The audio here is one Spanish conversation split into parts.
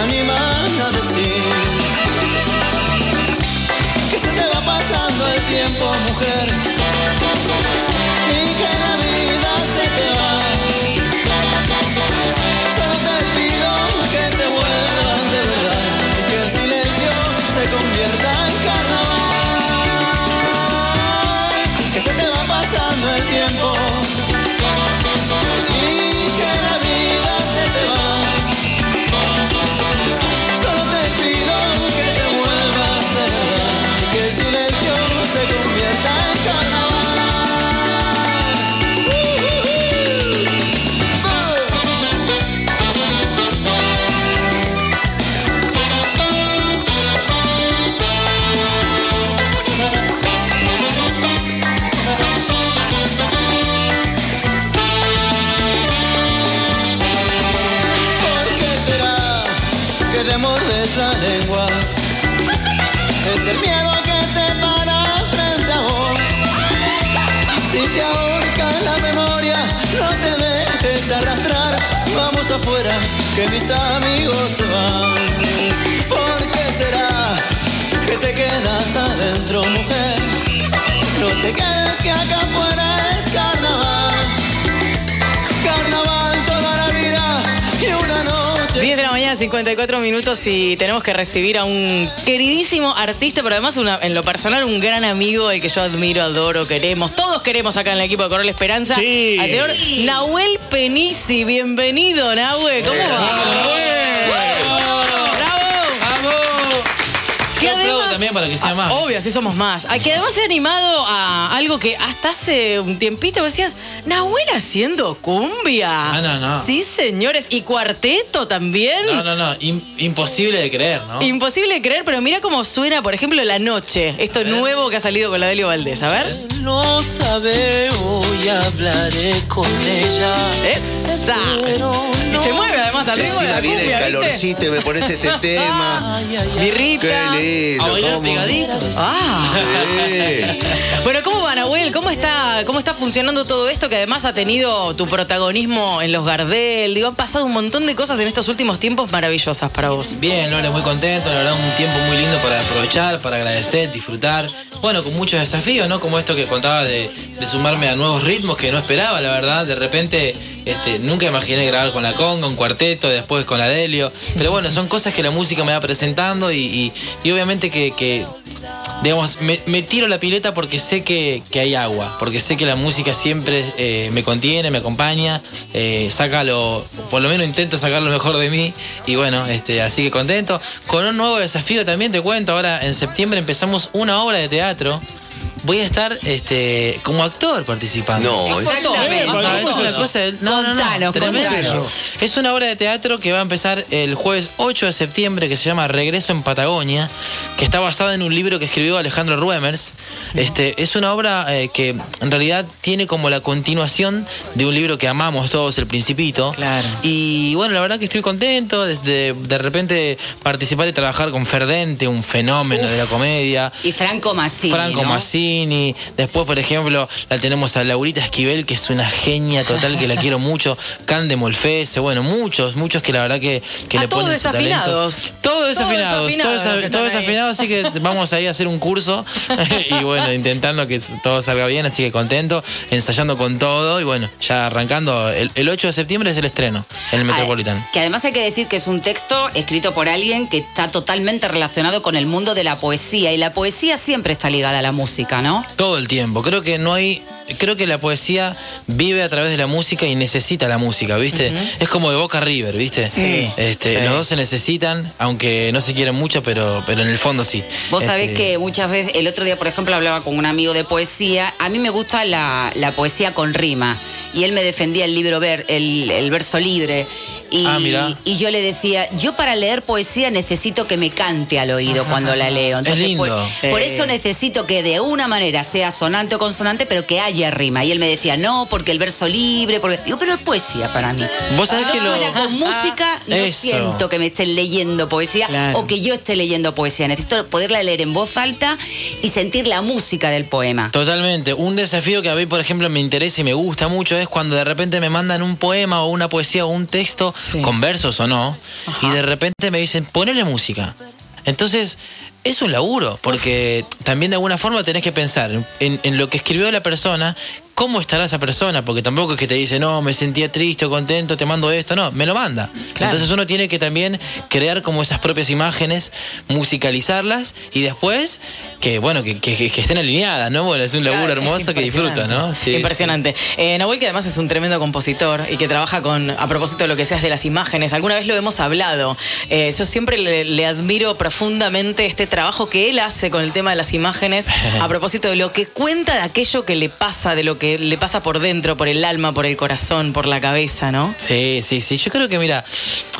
se animan a decir Afuera, que mis amigos se van. ¿Por qué será que te quedas adentro, mujer? No te quedes que acá afuera es mañana, 54 minutos y tenemos que recibir a un queridísimo artista, pero además una- en lo personal un gran amigo, el que yo admiro, adoro, queremos. Todos queremos acá en el equipo de Correr la Esperanza. Sí. Al señor Nahuel Penisi. Bienvenido, Nahuel. ¿Cómo va? ¡Bravo! Que Yo aplaudo además- también para que sea Ah, más. Obvio, así somos más. A que además se ha animado a algo que hasta hace un tiempito decías, Nahuel haciendo cumbia. Ah, no, no. Sí, señores. Y cuarteto también. No, no, no. im- imposible de creer, ¿no? Imposible de creer, pero mira cómo suena, por ejemplo, La Noche. Esto nuevo que ha salido con la Delio Valdés. A ver. No sabe, hoy hablaré con ella. Esa. Y se mueve además al ritmo de la viene cumbia, el ¿viste? calorcito y me pones este tema. Birrita. Qué lindo. A bailar ¿cómo? pegaditos. Ah. Sí. Bueno, ¿cómo va, Nahuel? ¿Cómo está, ¿Cómo está funcionando todo esto que además ha tenido tu protagonismo en los Gardel? Digo, han pasado un montón de cosas en estos últimos tiempos maravillosas para vos. Bien, Lore, muy contento, la verdad, un tiempo muy lindo para aprovechar, para agradecer, disfrutar. Bueno, con muchos desafíos, ¿no? Como esto que contaba de, de sumarme a nuevos ritmos que no esperaba, la verdad. De repente, este, nunca imaginé grabar con la conga, un cuarteto, después con la Delio. Pero bueno, son cosas que la música me va presentando y, y- y obviamente que, digamos, me, me tiro la pileta porque sé que, que hay agua, porque sé que la música siempre eh, me contiene, me acompaña, eh, saca lo, por lo menos intento sacar lo mejor de mí y bueno, este, así que contento. Con un nuevo desafío también te cuento, ahora en septiembre empezamos una obra de teatro. Voy a estar este, como actor participando. No, es- Exactamente. ¿Cómo No, es es una cosa de- no, no, no. Es una obra de teatro que va a empezar el jueves 8 de septiembre que se llama Regreso en Patagonia, que está basada en un libro que escribió Alejandro Ruemers. Este, es una obra eh, que en realidad tiene como la continuación de un libro que amamos todos, El Principito. Claro. Y bueno, la verdad que estoy contento desde de repente participar y trabajar con Ferdente, un fenómeno de la comedia. Y Franco Massini. Franco ¿no? Massini. Después, por ejemplo, la tenemos a Laurita Esquivel, que es una genia total, que la quiero mucho. Molfese, bueno, muchos, muchos que la verdad que, que le ponen su talento. desafinados. Todos desafinados, desafinados todos, están todos desafinados, así que vamos ahí a hacer un curso y bueno, intentando que todo salga bien, así que contento, ensayando con todo y bueno, ya arrancando. El, el 8 de septiembre es el estreno en el Metropolitan. Ah, Que además hay que decir que es un texto escrito por alguien que está totalmente relacionado con el mundo de la poesía. Y la poesía siempre está ligada a la música, ¿no? Todo el tiempo. Creo que no hay. Creo que la poesía vive a través de la música y necesita la música, ¿viste? Es como de Boca River, ¿viste? Sí. Este, Sí. Los dos se necesitan, aunque no se quieren mucho, pero, pero en el fondo sí. Vos sabés Este, que muchas veces, el otro día, por ejemplo, hablaba con un amigo de poesía. A mí me gusta la, la poesía con rima. Y él me defendía el libro, ver, el, el verso libre. Y, Ah, y yo le decía, yo para leer poesía necesito que me cante al oído cuando la leo. Entonces, lindo. Por, Sí. por eso necesito que de una manera sea sonante o consonante, pero que haya rima. Y él me decía, no, porque el verso libre, porque. Digo, pero es poesía para mí. Vos sabés no que lo- suena con música, no Eso. siento que me estén leyendo poesía Claro. o que yo esté leyendo poesía. Necesito poderla leer en voz alta y sentir la música del poema. Totalmente. Un desafío que a mí, por ejemplo, me interesa y me gusta mucho es cuando de repente me mandan un poema o una poesía o un texto Sí. con versos o no, Ajá. y de repente me dicen, ponele música. Entonces, es un laburo, porque también de alguna forma tenés que pensar en, en lo que escribió la persona, cómo estará esa persona, porque tampoco es que te dice, no, me sentía triste o contento, te mando esto, no, me lo manda. Claro. Entonces uno tiene que también crear como esas propias imágenes, musicalizarlas y después que, bueno, que, que- que estén alineadas, ¿no? Bueno, es un laburo Claro, hermoso que disfruta, ¿no? impresionante. Sí. Eh, Nahuel, que además es un tremendo compositor y que trabaja con, a propósito de lo que seas de las imágenes, alguna vez lo hemos hablado. Eh, yo siempre le, le admiro profundamente este trabajo que él hace con el tema de las imágenes, a propósito de lo que cuenta de aquello que le pasa, de lo que le pasa por dentro, por el alma, por el corazón, por la cabeza, ¿no? Sí, sí, sí. Yo creo que, mira,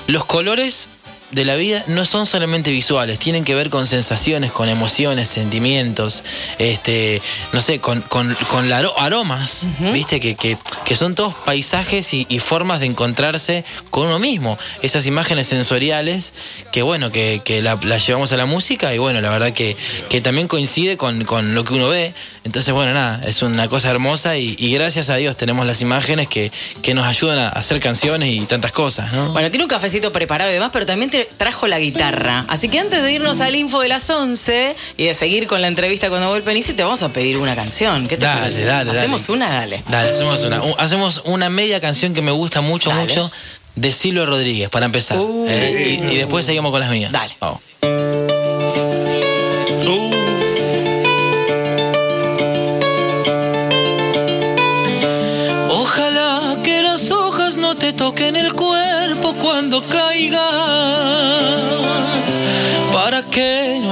los colores de la vida no son solamente visuales, tienen que ver con sensaciones, con emociones, sentimientos, este, no sé, con, con, con la aro- aromas, viste, que, que, que son todos paisajes y, y formas de encontrarse con uno mismo. Esas imágenes sensoriales que, bueno, que, que la- las llevamos a la música y, bueno, la verdad que, que también coincide con, con lo que uno ve. Entonces, bueno, nada, es una cosa hermosa y, y gracias a Dios tenemos las imágenes que, que nos ayudan a hacer canciones y tantas cosas, ¿no? Bueno, tiene un cafecito preparado y demás, pero también trajo la guitarra. Así que antes de irnos al info de las 11 y de seguir con la entrevista con Nahuel Penici, te vamos a pedir una canción. ¿Qué te Dale, parece? dale, dale. Hacemos una, dale. Dale, hacemos una, un- hacemos una media canción que me gusta mucho, Dale. mucho, de Silvio Rodríguez, para empezar. Uh. Eh, y, y después seguimos con las mías. Dale. Vamos. Ojalá que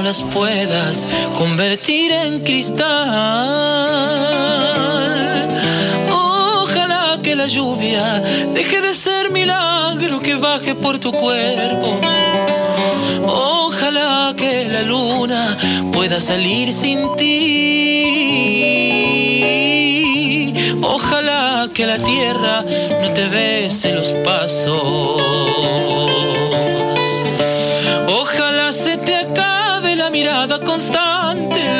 las puedas convertir en cristal. Ojalá que la lluvia deje de ser milagro que baje por tu cuerpo. Ojalá que la luna pueda salir sin ti. Ojalá que la tierra no te bese los pasos.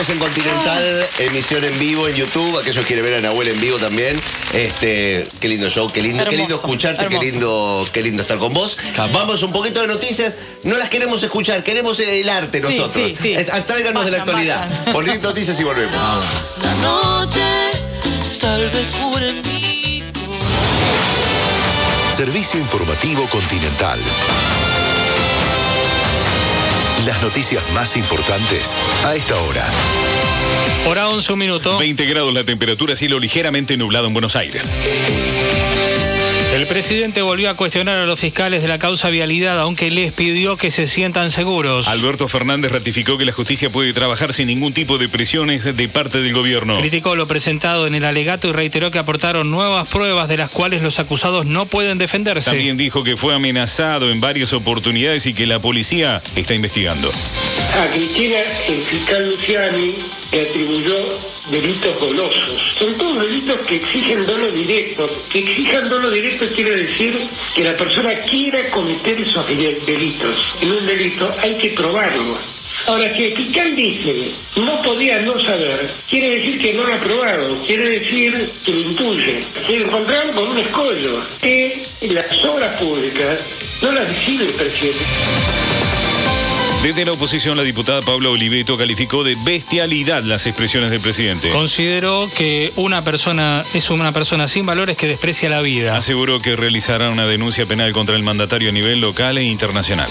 Vernos en Continental, emisión en vivo en YouTube. Aquellos que quieren ver a Nahuel en vivo también. Este, qué lindo show, qué lindo, qué lindo escucharte, hermoso. qué lindo, qué lindo estar con vos. Vamos un poquito de noticias. No las queremos escuchar, queremos el arte Sí, nosotros. sí, sí. Abstráiganos de la actualidad. Poner noticias y volvemos. La noche tal vez cure mi Servicio informativo Continental. Las noticias más importantes a esta hora. Hora 11, un minuto. 20 grados la temperatura, cielo ligeramente nublado en Buenos Aires. El presidente volvió a cuestionar a los fiscales de la causa vialidad, aunque les pidió que se sientan seguros. Alberto Fernández ratificó que la justicia puede trabajar sin ningún tipo de presiones de parte del gobierno. Criticó lo presentado en el alegato y reiteró que aportaron nuevas pruebas de las cuales los acusados no pueden defenderse. También dijo que fue amenazado en varias oportunidades y que la policía está investigando. A Cristina, el fiscal Luciani le atribuyó delitos golosos. Son todos delitos que exigen dolo directo. Que exijan dolo directo quiere decir que la persona quiera cometer esos de- delitos. En un delito hay que probarlo. Ahora, si el fiscal dice no podía no saber, quiere decir que no lo ha probado, quiere decir que lo intuye. Se encontraron con un escollo que las obras públicas no las decide el presidente. Desde la oposición, la diputada Paula Oliveto calificó de bestialidad las expresiones del presidente. Consideró que una persona es una persona sin valores que desprecia la vida. Aseguró que realizará una denuncia penal contra el mandatario a nivel local e internacional.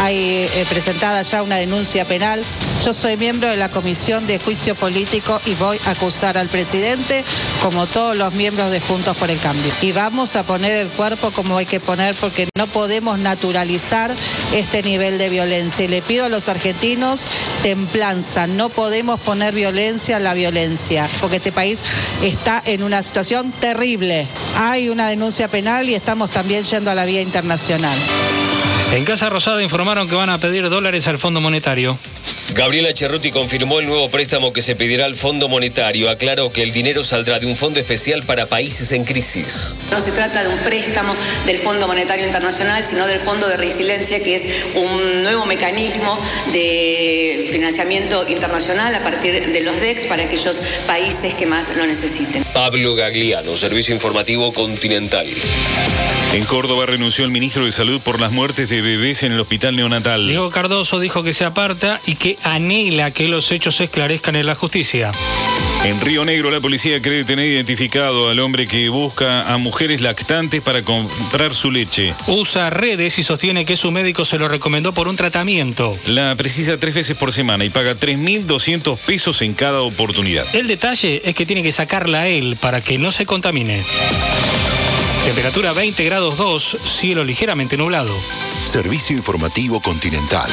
Hay eh, presentada ya una denuncia penal. Yo soy miembro de la Comisión de Juicio Político y voy a acusar al presidente como todos los miembros de Juntos por el Cambio. Y vamos a poner el cuerpo como hay que poner porque no podemos naturalizar este nivel de violencia. Y le pido a los argentinos templanza, no podemos poner violencia a la violencia, porque este país está en una situación terrible. Hay una denuncia penal y estamos también yendo a la vía internacional. En Casa Rosada informaron que van a pedir dólares al Fondo Monetario. Gabriela Cerruti confirmó el nuevo préstamo que se pedirá al Fondo Monetario. Aclaró que el dinero saldrá de un fondo especial para países en crisis. No se trata de un préstamo del Fondo Monetario Internacional, sino del Fondo de Resiliencia, que es un nuevo mecanismo de financiamiento internacional a partir de los DEX para aquellos países que más lo necesiten. Pablo Gagliano, Servicio Informativo Continental. En Córdoba renunció el ministro de Salud por las muertes de bebés en el hospital neonatal. Diego Cardoso dijo que se aparta y que anhela que los hechos se esclarezcan en la justicia. En Río Negro, la policía cree tener identificado al hombre que busca a mujeres lactantes para comprar su leche. Usa redes y sostiene que su médico se lo recomendó por un tratamiento. La precisa tres veces por semana y paga 3.200 pesos en cada oportunidad. El detalle es que tiene que sacarla a él para que no se contamine. Temperatura 20 grados 2, cielo ligeramente nublado. Servicio Informativo Continental.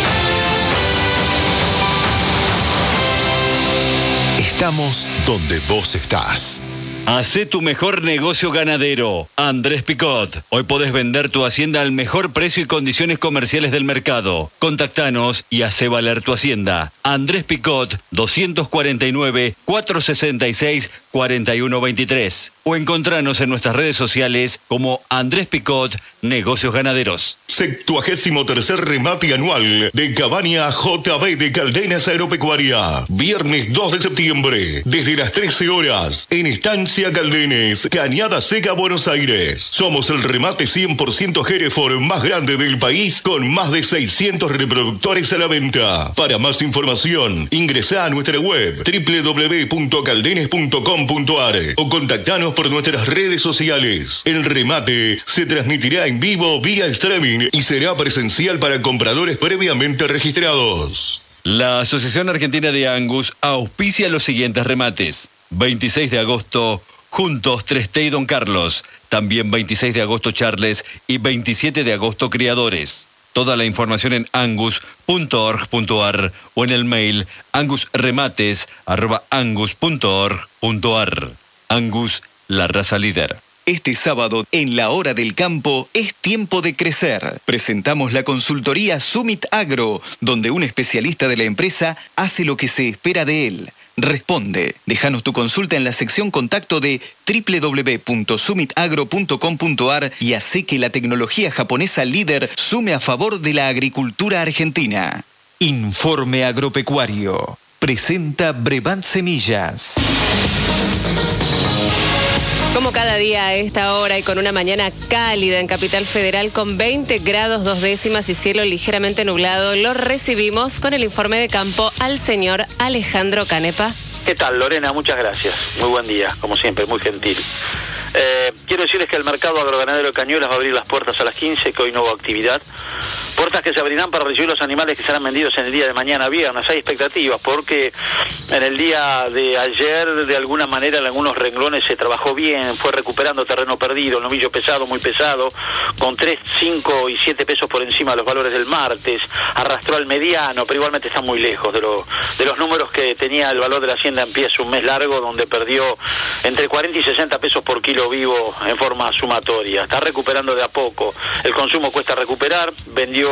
Estamos donde vos estás. Hacé tu mejor negocio ganadero. Andrés Picot. Hoy podés vender tu hacienda al mejor precio y condiciones comerciales del mercado. Contactanos y hace valer tu hacienda. Andrés Picot, 249-466-4123. O encontranos en nuestras redes sociales como Andrés Picot, Negocios Ganaderos. 73 remate anual de Cabaña JB de Caldenas Aeropecuaria. Viernes 2 de septiembre, desde las 13 horas, en Estancia Caldenes, Cañada Seca, Buenos Aires. Somos el remate 100% Hereford más grande del país, con más de 600 reproductores a la venta. Para más información, ingresa a nuestra web www.caldenes.com.ar o contactanos por nuestras redes sociales. El remate se transmitirá en vivo vía streaming y será presencial para compradores previamente registrados. La Asociación Argentina de Angus auspicia los siguientes remates. 26 de agosto, Juntos Treste y Don Carlos. También 26 de agosto Charles y 27 de agosto Criadores. Toda la información en angus.org.ar o en el mail angusremates.angus.org.ar. Angus, la raza líder. Este sábado, en la hora del campo, es tiempo de crecer. Presentamos la consultoría Summit Agro, donde un especialista de la empresa hace lo que se espera de él. Responde. Déjanos tu consulta en la sección contacto de www.summitagro.com.ar y hace que la tecnología japonesa líder sume a favor de la agricultura argentina. Informe Agropecuario. Presenta Brevant Semillas. Como cada día a esta hora y con una mañana cálida en Capital Federal con 20 grados dos décimas y cielo ligeramente nublado, lo recibimos con el informe de campo al señor Alejandro Canepa. ¿Qué tal, Lorena? Muchas gracias. Muy buen día, como siempre, muy gentil. Eh, quiero decirles que el mercado agroganadero de Cañuelas va a abrir las puertas a las 15, que hoy no hubo actividad. Puertas que se abrirán para recibir los animales que serán vendidos en el día de mañana viernes. Hay expectativas porque en el día de ayer, de alguna manera, en algunos renglones se trabajó bien, fue recuperando terreno perdido, el novillo pesado, muy pesado, con 3, 5 y 7 pesos por encima de los valores del martes, arrastró al mediano, pero igualmente está muy lejos de, lo, de los números que tenía el valor de la hacienda en pie hace un mes largo, donde perdió entre 40 y 60 pesos por kilo vivo en forma sumatoria. Está recuperando de a poco. El consumo cuesta recuperar, vendió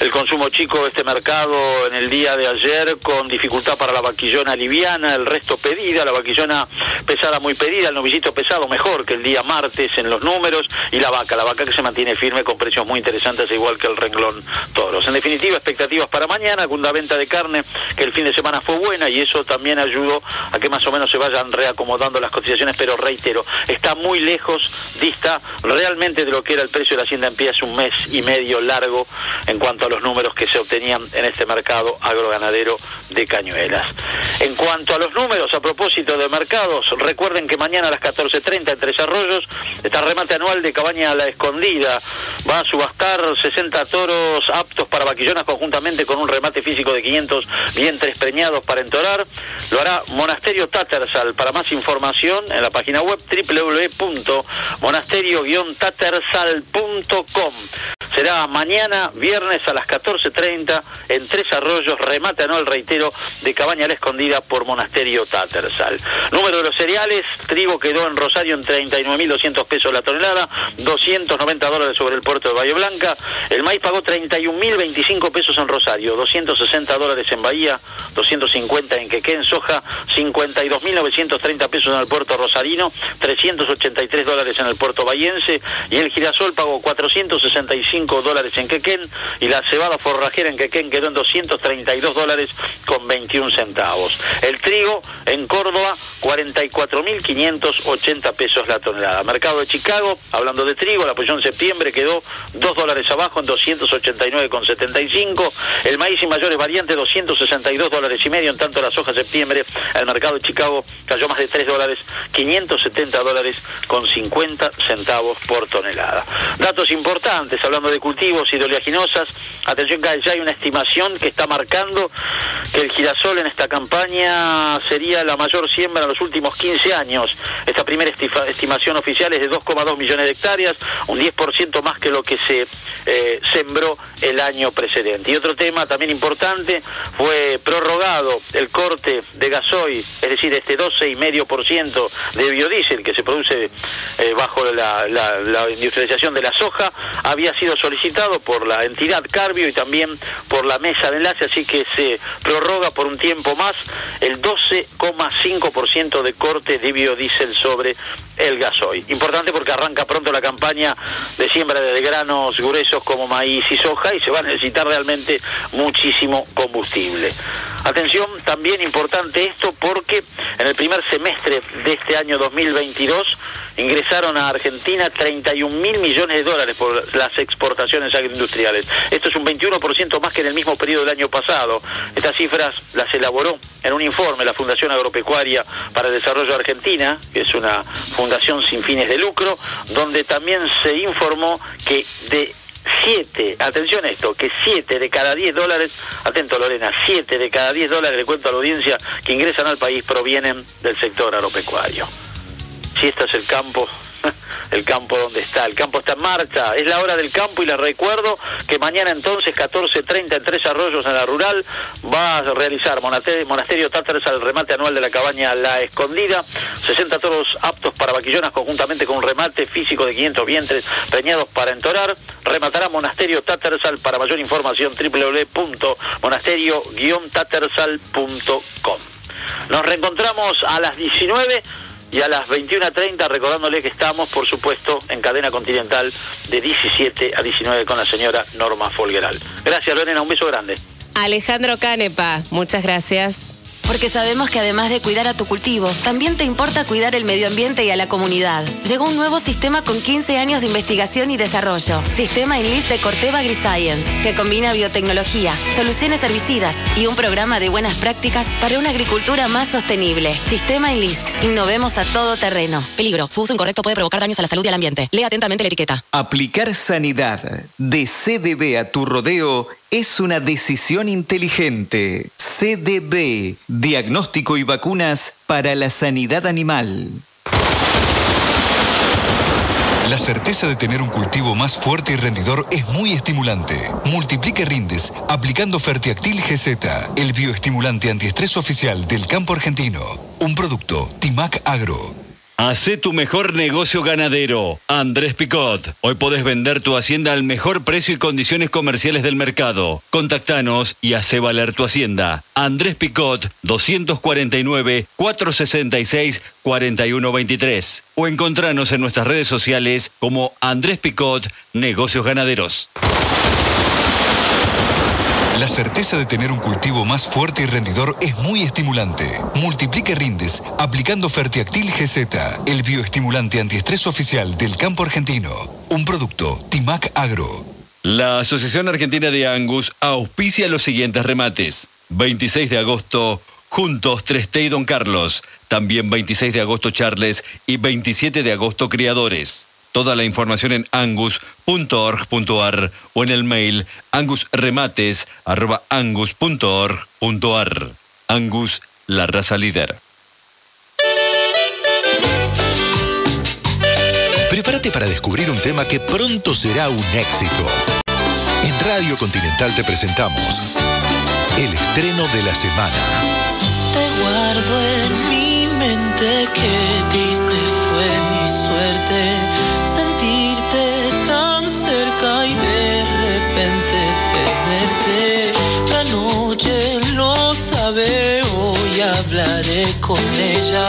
el consumo chico este mercado en el día de ayer con dificultad para la vaquillona liviana, el resto pedida, la vaquillona pesada muy pedida, el novillito pesado mejor que el día martes en los números y la vaca, la vaca que se mantiene firme con precios muy interesantes igual que el renglón toros. En definitiva, expectativas para mañana, con una venta de carne que el fin de semana fue buena y eso también ayudó a que más o menos se vayan reacomodando las cotizaciones, pero reitero, está muy lejos, dista realmente de lo que era el precio de la hacienda en pie hace un mes y medio largo en cuanto a los números que se obtenían en este mercado agroganadero de Cañuelas. En cuanto a los números, a propósito de mercados, recuerden que mañana a las 14.30 en Tres Arroyos está remate anual de Cabaña a la Escondida. Va a subastar 60 toros aptos para vaquillonas conjuntamente con un remate físico de 500 vientres preñados para entorar. Lo hará Monasterio Tattersall. Para más información en la página web www.monasterio-tattersall.com. Mañana, viernes a las 14.30 en Tres Arroyos, remate anual, reitero, de Cabaña la Escondida por Monasterio Tattersall. Número de los cereales, trigo quedó en Rosario en 39.200 pesos la tonelada, 290 dólares sobre el puerto de Bahía Blanca. El maíz pagó 31.025 pesos en Rosario, 260 dólares en Bahía, 250 en Quequén, soja, 52.930 pesos en el puerto rosarino, 383 dólares en el puerto bahiense y el girasol pagó 465 dólares en Quequén y la cebada forrajera en Quequén quedó en 232 dólares con 21 centavos. El trigo en Córdoba 44.580 pesos la tonelada. Mercado de Chicago, hablando de trigo, la posición septiembre quedó 2 dólares abajo en 289,75. El maíz y mayores variantes 262 dólares y medio, en tanto la soja septiembre, el mercado de Chicago cayó más de 3 dólares, 570 dólares con 50 centavos por tonelada. Datos importantes, hablando de cultivos y de oleaginosas, atención que ya hay una estimación que está marcando que el girasol en esta campaña sería la mayor siembra en los últimos 15 años. Esta primera estimación oficial es de 2,2 millones de hectáreas, un 10% más que lo que se eh, sembró el año precedente. Y otro tema también importante fue prorrogado el corte de gasoil, es decir, este 12,5% de biodiesel que se produce eh, bajo la, la industrialización de la soja, había sido solicitado por la entidad Carbio y también por la mesa de enlace, así que se prorroga por un tiempo más el 12,5% de corte de biodiesel sobre el gasoil. Importante porque arranca pronto la campaña de siembra de granos gruesos como maíz y soja y se va a necesitar realmente muchísimo combustible. Atención, también importante esto porque en el primer semestre de este año 2022 ingresaron a Argentina 31 mil millones de dólares por las exportaciones agroindustriales. Esto es un 21% más que en el mismo periodo del año pasado. Estas cifras las elaboró en un informe la Fundación Agropecuaria para el Desarrollo Argentina, que es una fundación sin fines de lucro, donde también se informó que de 7, atención a esto, que 7 de cada 10 dólares, atento Lorena, 7 de cada 10 dólares, le cuento a la audiencia, que ingresan al país provienen del sector agropecuario. Si este es el campo, el campo donde está, el campo está en marcha, es la hora del campo y les recuerdo que mañana entonces 14.30 en Tres Arroyos en la rural va a realizar Monasterio, Monasterio al remate anual de la cabaña La Escondida, 60 toros aptos para vaquillonas conjuntamente con un remate físico de 500 vientres preñados para entorar, rematará Monasterio Tattersall para mayor información www.monasterio-tattersall.com. Nos reencontramos a las 19 y a las 21.30 recordándole que estamos, por supuesto, en cadena continental de 17 a 19 con la señora Norma Folgueral. Gracias, Lorena, un beso grande. Alejandro Canepa, muchas gracias. Porque sabemos que además de cuidar a tu cultivo, también te importa cuidar el medio ambiente y a la comunidad. Llegó un nuevo sistema con 15 años de investigación y desarrollo. Sistema INLIS de Corteva AgriScience, que combina biotecnología, soluciones herbicidas y un programa de buenas prácticas para una agricultura más sostenible. Sistema INLIS. Innovemos a todo terreno. Peligro. Su uso incorrecto puede provocar daños a la salud y al ambiente. Lea atentamente la etiqueta. Aplicar sanidad de CDB a tu rodeo es una decisión inteligente. CDB, diagnóstico y vacunas para la sanidad animal. La certeza de tener un cultivo más fuerte y rendidor es muy estimulante. Multiplique rindes aplicando Fertiactil GZ, el bioestimulante antiestrés oficial del campo argentino. Un producto Timac Agro. Hacé tu mejor negocio ganadero. Andrés Picot. Hoy podés vender tu hacienda al mejor precio y condiciones comerciales del mercado. Contactanos y hace valer tu hacienda. Andrés Picot, 249-466-4123. O encontranos en nuestras redes sociales como Andrés Picot, Negocios Ganaderos. La certeza de tener un cultivo más fuerte y rendidor es muy estimulante. Multiplique rindes aplicando Fertiactil GZ, el bioestimulante antiestrés oficial del campo argentino. Un producto Timac Agro. La Asociación Argentina de Angus auspicia los siguientes remates. 26 de agosto, Juntos Treste y Don Carlos. También 26 de agosto Charles y 27 de agosto Criadores. Toda la información en angus.org.ar o en el mail angusremates.angus.org.ar. Angus, la raza líder. Prepárate para descubrir un tema que pronto será un éxito. En Radio Continental te presentamos el estreno de la semana. Te guardo en mi mente, qué triste con ella.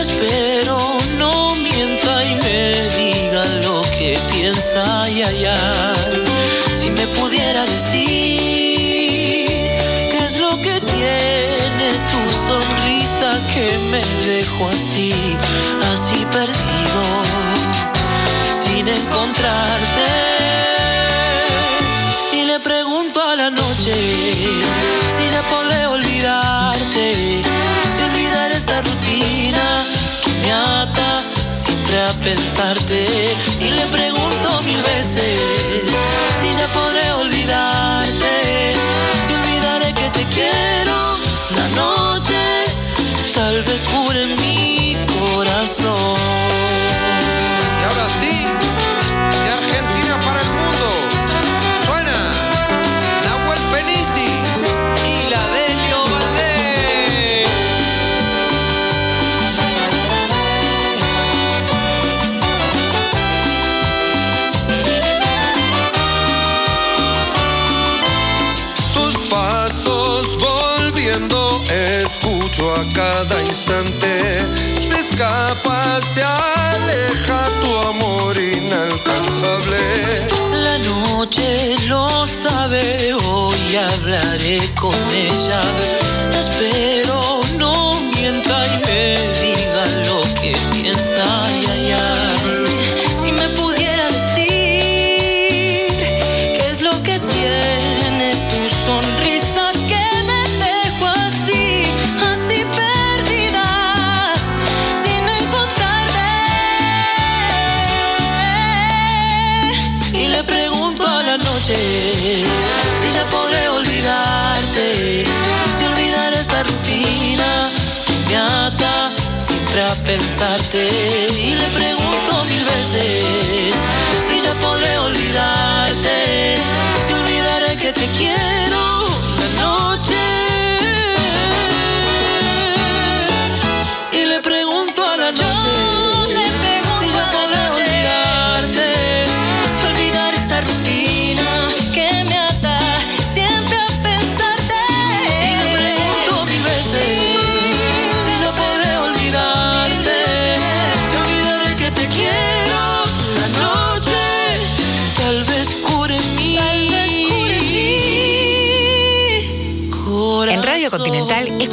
Espero no mienta y me diga lo que piensa y allá. Si me pudiera decir qué es lo que tiene tu sonrisa que me dejó así pensarte. Y le pregunto mil veces si ya podré olvidarte, si olvidaré que te quiero la noche, tal vez cure mi corazón. Con ella.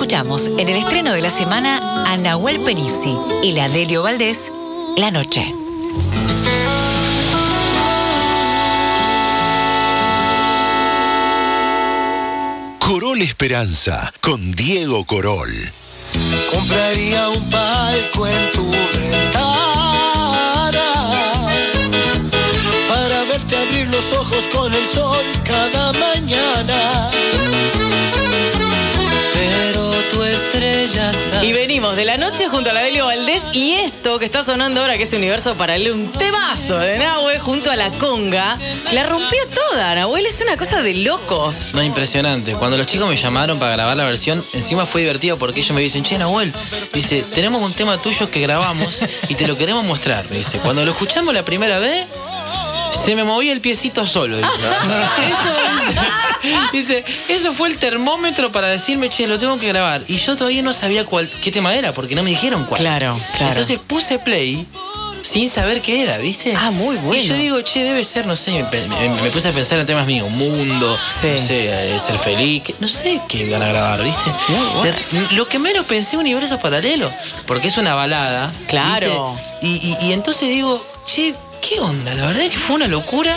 Escuchamos en el estreno de la semana a Nahuel Penisi y la Delio Valdés, La Noche. Corol Esperanza con Diego Corol. Compraría un palco en tu ventana para verte abrir los ojos con el sol cada mañana. Y venimos de la noche junto a la Delio Valdés y esto que está sonando ahora, que es Universo Paralelo, un temazo de Nahue junto a la conga, la rompió toda, Nahuel, es una cosa de locos. No, impresionante. Cuando los chicos me llamaron para grabar la versión, encima fue divertido porque ellos me dicen, che, Nahuel, dice, tenemos un tema tuyo que grabamos y te lo queremos mostrar. Me dice, cuando lo escuchamos la primera vez, se me movía el piecito solo. Dice, eso, dice, eso fue el termómetro para decirme, che, lo tengo que grabar. Y yo todavía no sabía cuál, qué tema era, porque no me dijeron cuál. Claro, claro. Entonces puse play sin saber qué era, ¿viste? Ah, muy bueno. Y yo digo, che, debe ser, no sé, me, me- me puse a pensar en temas míos, mundo, Sí. no sé, eh, ser feliz, no sé qué iban a grabar, ¿viste? De- lo que menos pensé universo paralelo, porque es una balada. Claro. y- y entonces digo, che, ¿qué onda? La verdad es que fue una locura.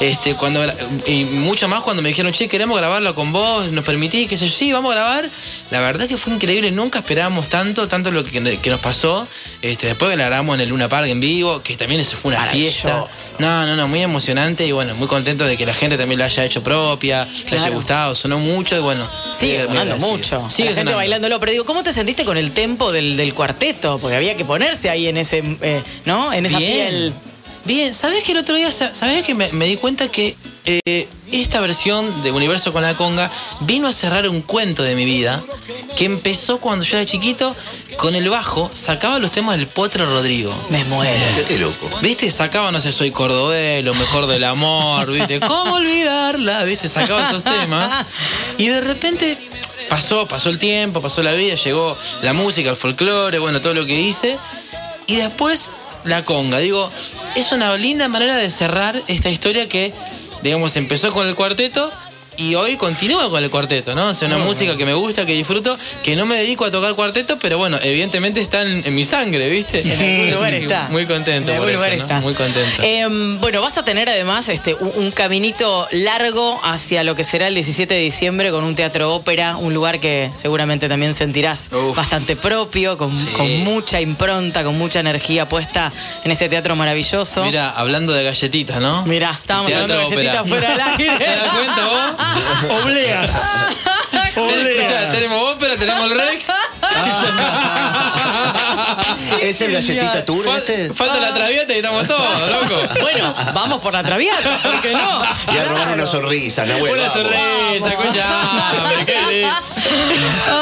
Este, cuando, y mucho más cuando me dijeron, che, queremos grabarlo con vos, nos permitís, que sé yo, sí, vamos a grabar. La verdad que fue increíble, nunca esperábamos tanto, tanto lo que, que nos pasó. Este, después la grabamos en el Luna Park en vivo, que también eso fue una fiesta. No, no, no, muy emocionante y bueno, muy contento de que la gente también la haya hecho propia, le haya Claro. gustado, sonó mucho y bueno. Sigue eh, sonando mucho. Sigue la gente sonando. bailándolo. Pero digo, ¿cómo te sentiste con el tempo del, del cuarteto? Porque había que ponerse ahí en ese, eh, ¿no? En esa Bien. piel. Bien, ¿sabés que el otro día, sa- sabés que me, me di cuenta que eh, esta versión de Universo con la Conga vino a cerrar un cuento de mi vida que empezó cuando yo era chiquito con el bajo, sacaba los temas del Potro Rodrigo. Me muero. Qué loco. ¿Viste? Sacaba, no sé, soy cordobés, lo mejor del amor, ¿viste? ¿Cómo olvidarla? ¿Viste? Sacaba esos temas. Y de repente pasó, pasó el tiempo, pasó la vida, llegó la música, el folclore, bueno, todo lo que hice. Y después la conga. Digo, es una linda manera de cerrar esta historia que, digamos, empezó con el cuarteto. Y hoy continúa con el cuarteto, ¿no? O sea, una música que me gusta, que disfruto, que no me dedico a tocar cuarteto, pero bueno, evidentemente está en, en mi sangre, ¿viste? En algún lugar está. Muy contento En por algún eso, lugar ¿no? está. Muy contento. Eh, bueno, vas a tener además este, un, un caminito largo hacia lo que será el 17 de diciembre con un teatro ópera, un lugar que seguramente también sentirás bastante propio, con, con mucha impronta, con mucha energía puesta en ese teatro maravilloso. Mira, hablando de galletitas, ¿no? Mirá, estábamos hablando de galletitas fuera del aire. ¿Te das cuenta vos? Obleas. Escuchá, tenemos ópera, tenemos el Rex. ¿Es el galletita tour Fal- este? Falta la traviata y estamos todos, loco. Bueno, vamos por la traviata, ¿por qué no? Y a robar una sonrisa, Nahuel. Una vamos. sonrisa, escuchame, qué lindo.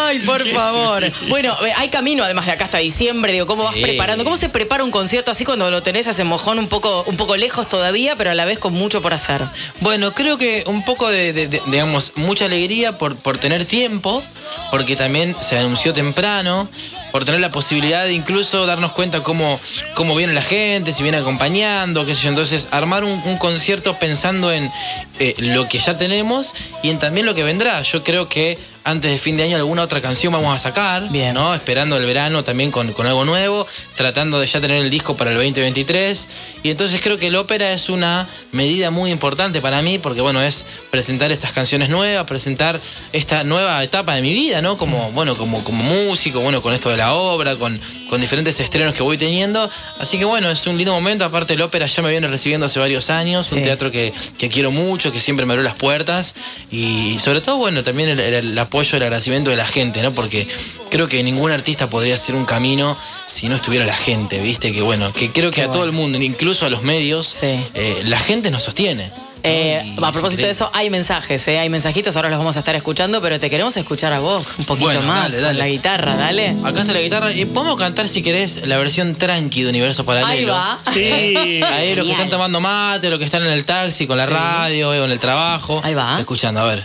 Ay, por favor. Bueno, eh, hay camino además de acá hasta diciembre. Digo, ¿cómo vas Sí. preparando? ¿Cómo se prepara un concierto así cuando lo tenés ese mojón un poco, un poco lejos todavía, pero a la vez con mucho por hacer? Bueno, creo que un poco de, de- de- digamos, mucha alegría por, por tener tiempo, porque también se anunció temprano, por tener la posibilidad de incluso darnos cuenta cómo, cómo viene la gente, si viene acompañando, qué sé yo. Entonces, armar un, concierto pensando en eh, lo que ya tenemos y en también lo que vendrá. Yo creo que antes de fin de año alguna otra canción vamos a sacar, ¿no? Esperando el verano también con, con algo nuevo, tratando de ya tener el disco para el 2023. Y entonces creo que el ópera es una medida muy importante para mí, porque bueno, es presentar estas canciones nuevas, presentar esta nueva etapa de mi vida, ¿no? Como, bueno, como, como músico, bueno, con esto de la obra, con, con diferentes estrenos que voy teniendo. Así que bueno, es un lindo momento. Aparte, el ópera ya me viene recibiendo hace varios años, un teatro que, que quiero mucho, que siempre me abrió las puertas. Y sobre todo, bueno, también el, el- el apoyo, el agradecimiento de la gente, ¿no? Porque creo que ningún artista podría hacer un camino si no estuviera la gente, ¿viste? Que bueno, que creo que a todo el mundo, incluso a los medios, eh, la gente nos sostiene. Eh, a propósito de eso, hay mensajes, eh, hay mensajitos, ahora los vamos a estar escuchando, pero te queremos escuchar a vos un poquito Bueno, más dale, con la guitarra, dale. Acá está la guitarra. Y podemos cantar, si querés, la versión tranqui de Universo Paralelo. Ahí va. Sí. Ahí los que están tomando mate, los que están en el taxi, con la Sí. radio, en el trabajo. Ahí va. Escuchando, a ver.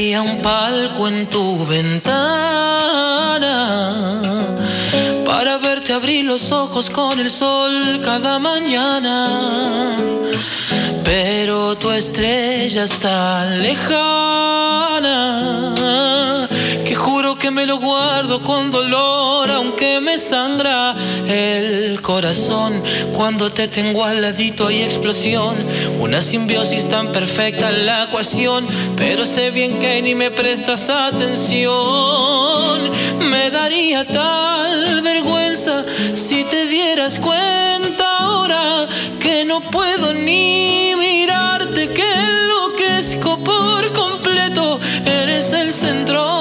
Compraría un palco en tu ventana para verte abrir los ojos con el sol cada mañana. Pero tu estrella está lejana, me lo guardo con dolor, aunque me sangra el corazón. Cuando te tengo al ladito hay explosión, una simbiosis tan perfecta en la ecuación, pero sé bien que ni me prestas atención. Me daría tal vergüenza si te dieras cuenta ahora que no puedo ni mirarte, que enloquezco por completo. Eres el centro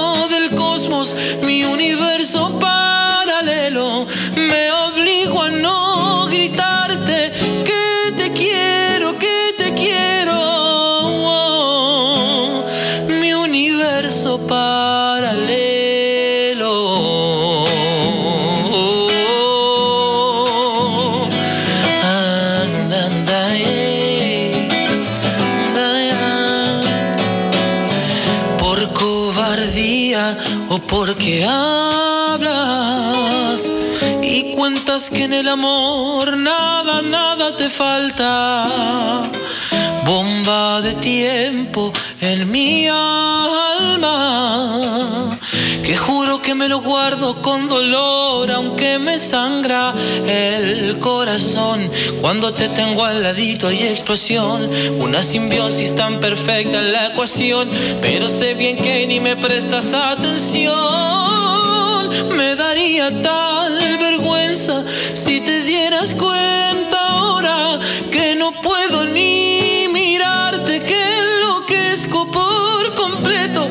amor nada, nada te falta. bomba de tiempo en mi alma, que juro que me lo guardo con dolor, aunque me sangra el corazón. Cuando te tengo al ladito hay explosión, una simbiosis tan perfecta en la ecuación, pero sé bien que ni me prestas atención. Me daría tal vergüenza dieras cuenta ahora que no puedo ni mirarte, que enloquezco por completo.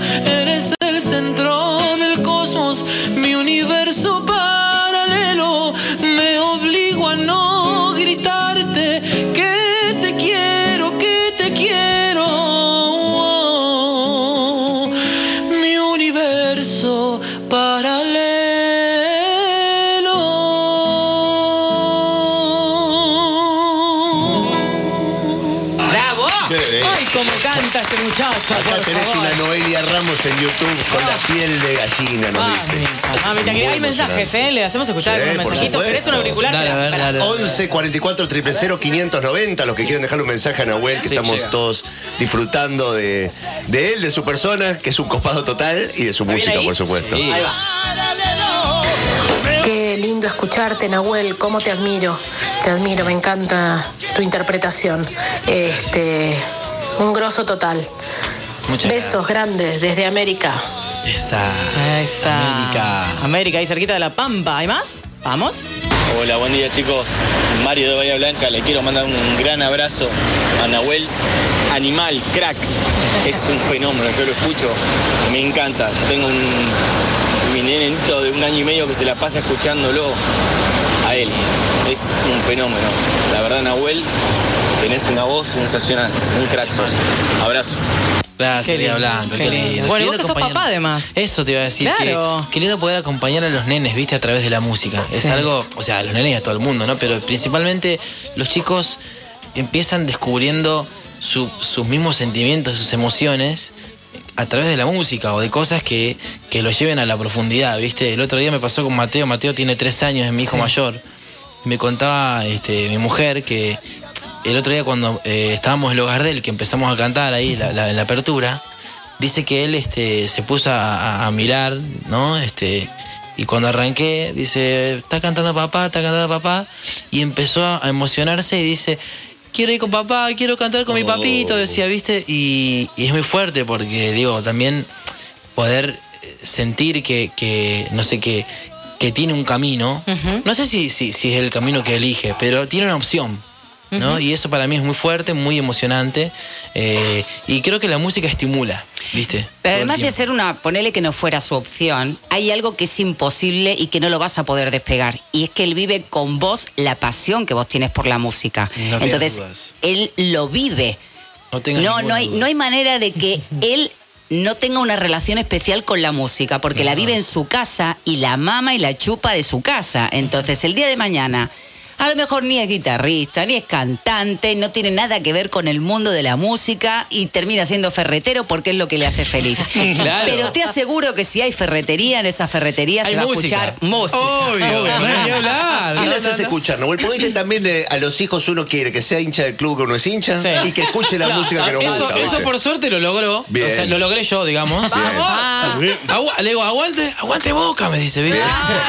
En YouTube con la piel de gallina, nos dice. Mamita, querida, hay Muy mensajes, ¿eh? Le hacemos escuchar Sí, algún por mensajito. ¿Querés un supuesto. auricular? Espera, espera. 11 44 000 590. Los que quieren dejarle un mensaje a Nahuel, que Sí, estamos llega. todos disfrutando de, de él, de su persona, que es un copado total, y de su música, ahí? por supuesto. Ahí va. Qué lindo escucharte, Nahuel, cómo te admiro. Te admiro, me encanta tu interpretación. Este, un grosso total. Muchas Besos grandes desde América. Esa. Esa. América. América, ahí cerquita de La Pampa. ¿Hay más? ¿Vamos? Hola, buen día chicos. Mario de Bahía Blanca, le quiero mandar un gran abrazo a Nahuel. Animal, crack. Es un fenómeno, yo lo escucho, me encanta. Yo tengo un mi nenito de un año y medio que se la pasa escuchándolo a él. Es un fenómeno. La verdad, Nahuel, tenés una voz sensacional. Un crack sos. Abrazo. Lía lindo, Blanca, qué qué lindo. lindo. Bueno, Qué vos que lindo sos papá, además. Eso te iba a decir, Claro. que, qué lindo poder acompañar a los nenes, viste, a través de la música. Es algo, o sea, a los nenes y a todo el mundo, ¿no? Pero principalmente los chicos empiezan descubriendo su- sus mismos sentimientos, sus emociones a través de la música o de cosas que, que lo lleven a la profundidad, ¿viste? El otro día me pasó con Mateo, Mateo tiene tres años, es mi hijo Sí. mayor. Me contaba este, mi mujer que el otro día cuando eh, estábamos en el hogar de él, que empezamos a cantar ahí la, la- en la apertura, dice que él este, se puso a, mirar, ¿no? Este, y cuando arranqué, dice, está cantando papá, está cantando papá, y empezó a emocionarse y dice, quiero ir con papá, quiero cantar con mi papito, decía, ¿viste? Y, y es muy fuerte porque, digo, también poder eh, sentir que, que no sé, que, que tiene un camino, no sé si, si, si es el camino que elige, pero tiene una opción. ¿No? Y eso para mí es muy fuerte, muy emocionante. eh, y creo que la música estimula, ¿viste? Pero además de ser una, ponele que no fuera su opción, hay algo que es imposible y que no lo vas a poder despegar. Y es que él vive con vos la pasión que vos tienes por la música. No Entonces, él lo vive. No, No, hay, no hay manera de que él no tenga una relación especial con la música, porque la vive en su casa y la mama y la chupa de su casa. Entonces, el día de mañana, a lo mejor ni es guitarrista, ni es cantante, no tiene nada que ver con el mundo de la música y termina siendo ferretero porque es lo que le hace feliz. Claro. Pero te aseguro que si hay ferretería en esa ferretería Hay se va música. a escuchar música. Obvio, Obvio, no hay hablar. ¿Qué No, le haces no, no. escuchar, Nahuel? Porque también eh, a los hijos uno quiere que sea hincha del club que uno es hincha Sí. y que escuche la música que nos eso, gusta. Eso ¿viste? por suerte lo logró. Bien. O sea, lo logré yo, digamos. Bien. Agua- le digo, aguante, aguante boca, me dice, ¿viste?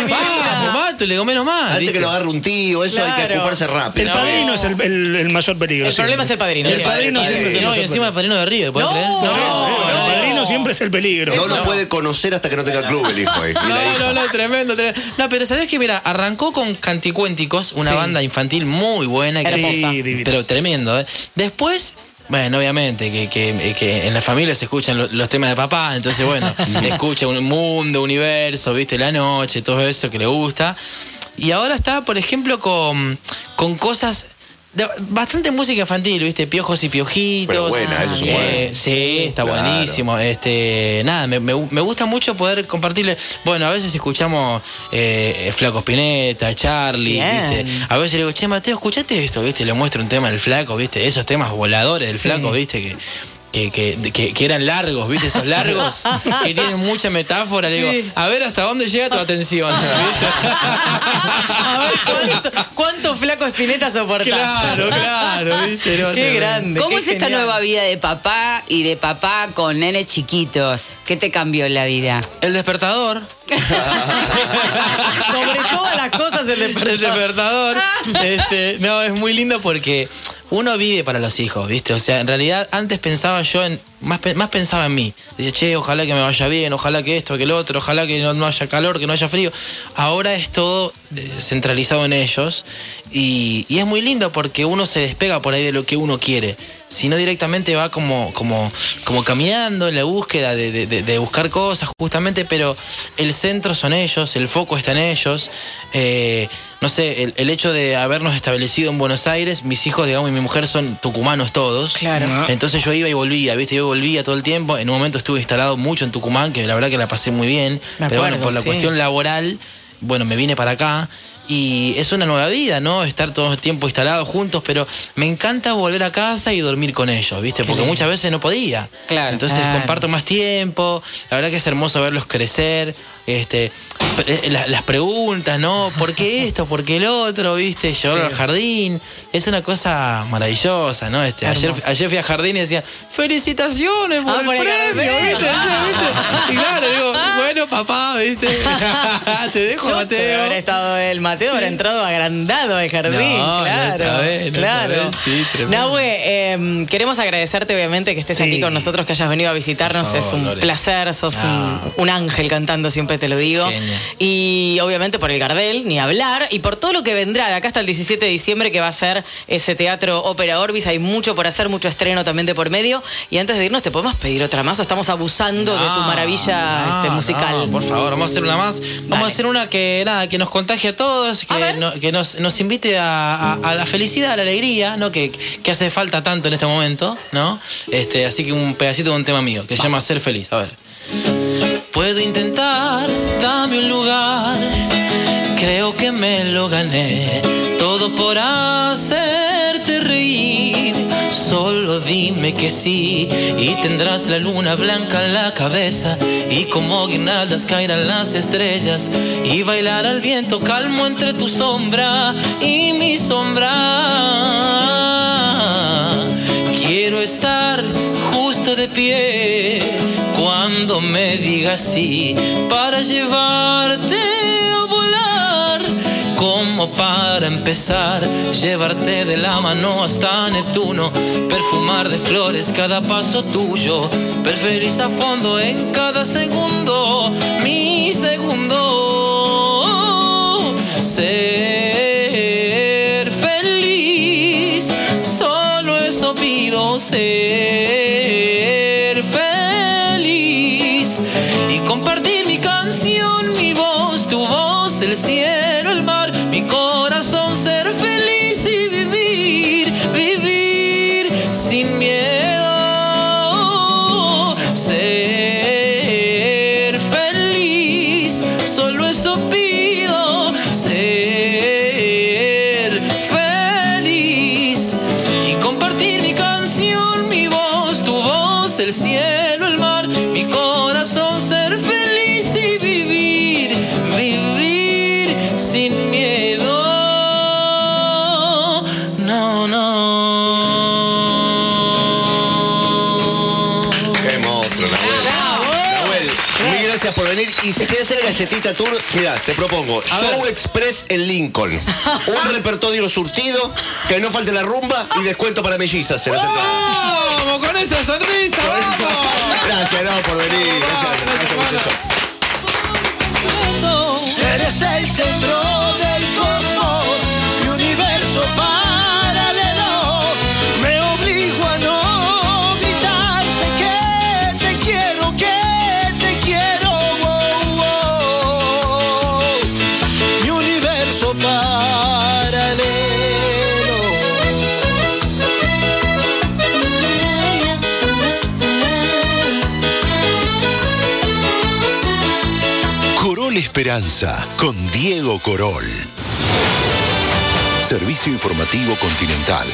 Vamos, mato, le digo, menos mal. Antes ¿viste? que lo agarre un tío, eso hay que ocuparse rápido. El padrino es el, el- el mayor peligro. El problema es el padrino. El sí. padrino siempre es el No, y mayor encima el padrino de Río, ¿puedes creer? El padrino siempre es el peligro. No lo puede conocer hasta que no tenga club el hijo ahí. No, no, no, tremendo, tremendo. No, pero sabes que, mira, arrancó con Canticuénticos, una Sí. banda infantil muy buena. que- Hermosa. Sí, divina. pero tremendo, ¿eh? Después. Bueno, obviamente, que, que- que en la familia se escuchan lo- los temas de papá, entonces, bueno, escucha un mundo, universo, viste, la noche, todo eso que le gusta. Y ahora está, por ejemplo, con, con cosas. de- bastante música infantil, viste, piojos y piojitos. Pero buena, eso es Eh, bueno. Sí, está Claro. buenísimo. Este, nada, me, me- me gusta mucho poder compartirle. Bueno, a veces escuchamos eh, Flaco Spinetta, Charlie, Bien. ¿viste? A veces le digo, che, Mateo, escuchate esto, ¿viste? Le muestro un tema del Flaco, ¿viste? Esos temas voladores del Sí. Flaco, ¿viste? Que que, que, que- que eran largos, ¿viste? Esos largos que tienen mucha metáfora. Le digo, a ver hasta dónde llega tu atención. A ver, ¿cuánto, cuánto flaco Espineta soportás? Claro, claro, ¿viste? No, Qué grande. ¿Cómo qué es esta nueva vida de papá y de papá con nenes chiquitos? ¿Qué te cambió en la vida? El despertador. Sobre todas las cosas el El despertador. despertador. Este, no, es muy lindo porque uno vive para los hijos, ¿viste? O sea, en realidad antes pensaba yo en. Más, más pensaba en mí. Decía, che, ojalá que me vaya bien, ojalá que esto, que el otro, ojalá que no, no haya calor, que no haya frío. Ahora es todo eh, centralizado en ellos. Y, y es muy lindo porque uno se despega por ahí de lo que uno quiere. Si no directamente va como, como, como caminando en la búsqueda de, de- de- de buscar cosas, justamente, pero el centro son ellos, el foco está en ellos. Eh, no sé, el, el hecho de habernos establecido en Buenos Aires, mis hijos, digamos, y mi mujer son tucumanos todos. Claro. Entonces yo iba y volvía, ¿viste? Yo volvía todo el tiempo. En un momento estuve instalado mucho en Tucumán, que la verdad que la pasé muy bien. Me pero bueno, por la sí. cuestión laboral, bueno, me vine para acá. Y es una nueva vida, ¿no? Estar todo el tiempo instalados juntos, pero me encanta volver a casa y dormir con ellos, ¿viste? Porque muchas veces no podía. Claro. Entonces Claro. comparto más tiempo. La verdad que es hermoso verlos crecer. Este, pre- la- las preguntas, ¿no? ¿Por qué esto? ¿Por qué el otro? ¿Viste? Llevarlo al jardín. Es una cosa maravillosa, ¿no? Este, ayer, ayer fui al jardín y decían, felicitaciones por Ah, el por premio, Gardel. ¿viste? ¿viste? Y claro, digo, bueno, papá, ¿viste? Te dejo, Yo Mateo. habrá estado el Mateo, habrá entrado agrandado al jardín. No, no claro. sabés, no claro. sabés, sí. Nahue, eh, queremos agradecerte obviamente que estés Sí. aquí con nosotros, que hayas venido a visitarnos. Favor, es un Lore. placer, sos un ángel cantando, siempre te lo digo. Genial. Y obviamente por el Gardel, ni hablar, y por todo lo que vendrá de acá hasta el 17 de diciembre, que va a ser ese teatro Ópera Orbis. Hay mucho por hacer, mucho estreno también de por medio. Y antes de irnos, ¿te podemos pedir otra más o estamos abusando de tu maravilla no, este, musical? no, por favor, vamos a hacer una más. Vamos Dale. a hacer una que nada, que nos contagie a todos, que, no- que nos, nos invite a, a- a la felicidad, a la alegría, ¿no? Que, que hace falta tanto en este momento, ¿no? Este, así que un pedacito de un tema mío, que se llama Ser Feliz. A ver. Puedo intentar, dame un lugar. Creo que me lo gané. Todo por hacerte reír. Solo dime que sí. Y tendrás la luna blanca en la cabeza. Y como guirnaldas caerán las estrellas. Y bailar al viento calmo entre tu sombra y mi sombra. Quiero estar cuando me digas sí para llevarte a volar. Como para empezar, llevarte de la mano hasta Neptuno, perfumar de flores cada paso tuyo, ver feliz a fondo en cada segundo, mi segundo. Ser feliz, solo eso pido ser canción, mi voz, tu voz, el cielo, galletita tour, mira, te propongo Show Express en Lincoln. Un repertorio surtido, que no falte la rumba y descuento para mellizas. en las entradas. ¡Vamos con esa sonrisa! ¡Vamos! Gracias, no, por venir. Gracias, gracias por este Con Diego Corol. Servicio informativo continental.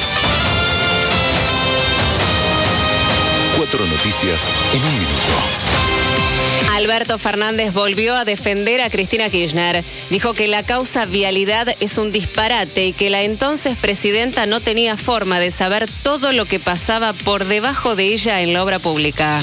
Metro Noticias en un minuto. Alberto Fernández volvió a defender a Cristina Kirchner. Dijo que la causa vialidad es un disparate y que la entonces presidenta no tenía forma de saber todo lo que pasaba por debajo de ella en la obra pública.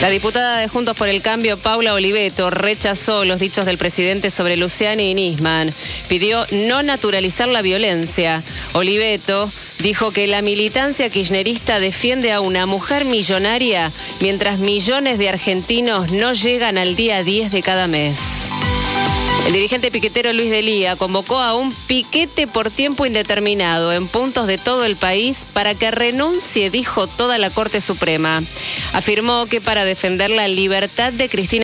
La diputada de Juntos por el Cambio, Paula Oliveto, rechazó los dichos del presidente sobre Luciani y Nisman. Pidió no naturalizar la violencia. Oliveto dijo que la militancia kirchnerista defiende a una mujer millonaria mientras millones de argentinos no llegan al día 10 de cada mes. El dirigente piquetero Luis Delía convocó a un piquete por tiempo indeterminado en puntos de todo el país para que renuncie, dijo toda la Corte Suprema. Afirmó que para defender la libertad de Cristina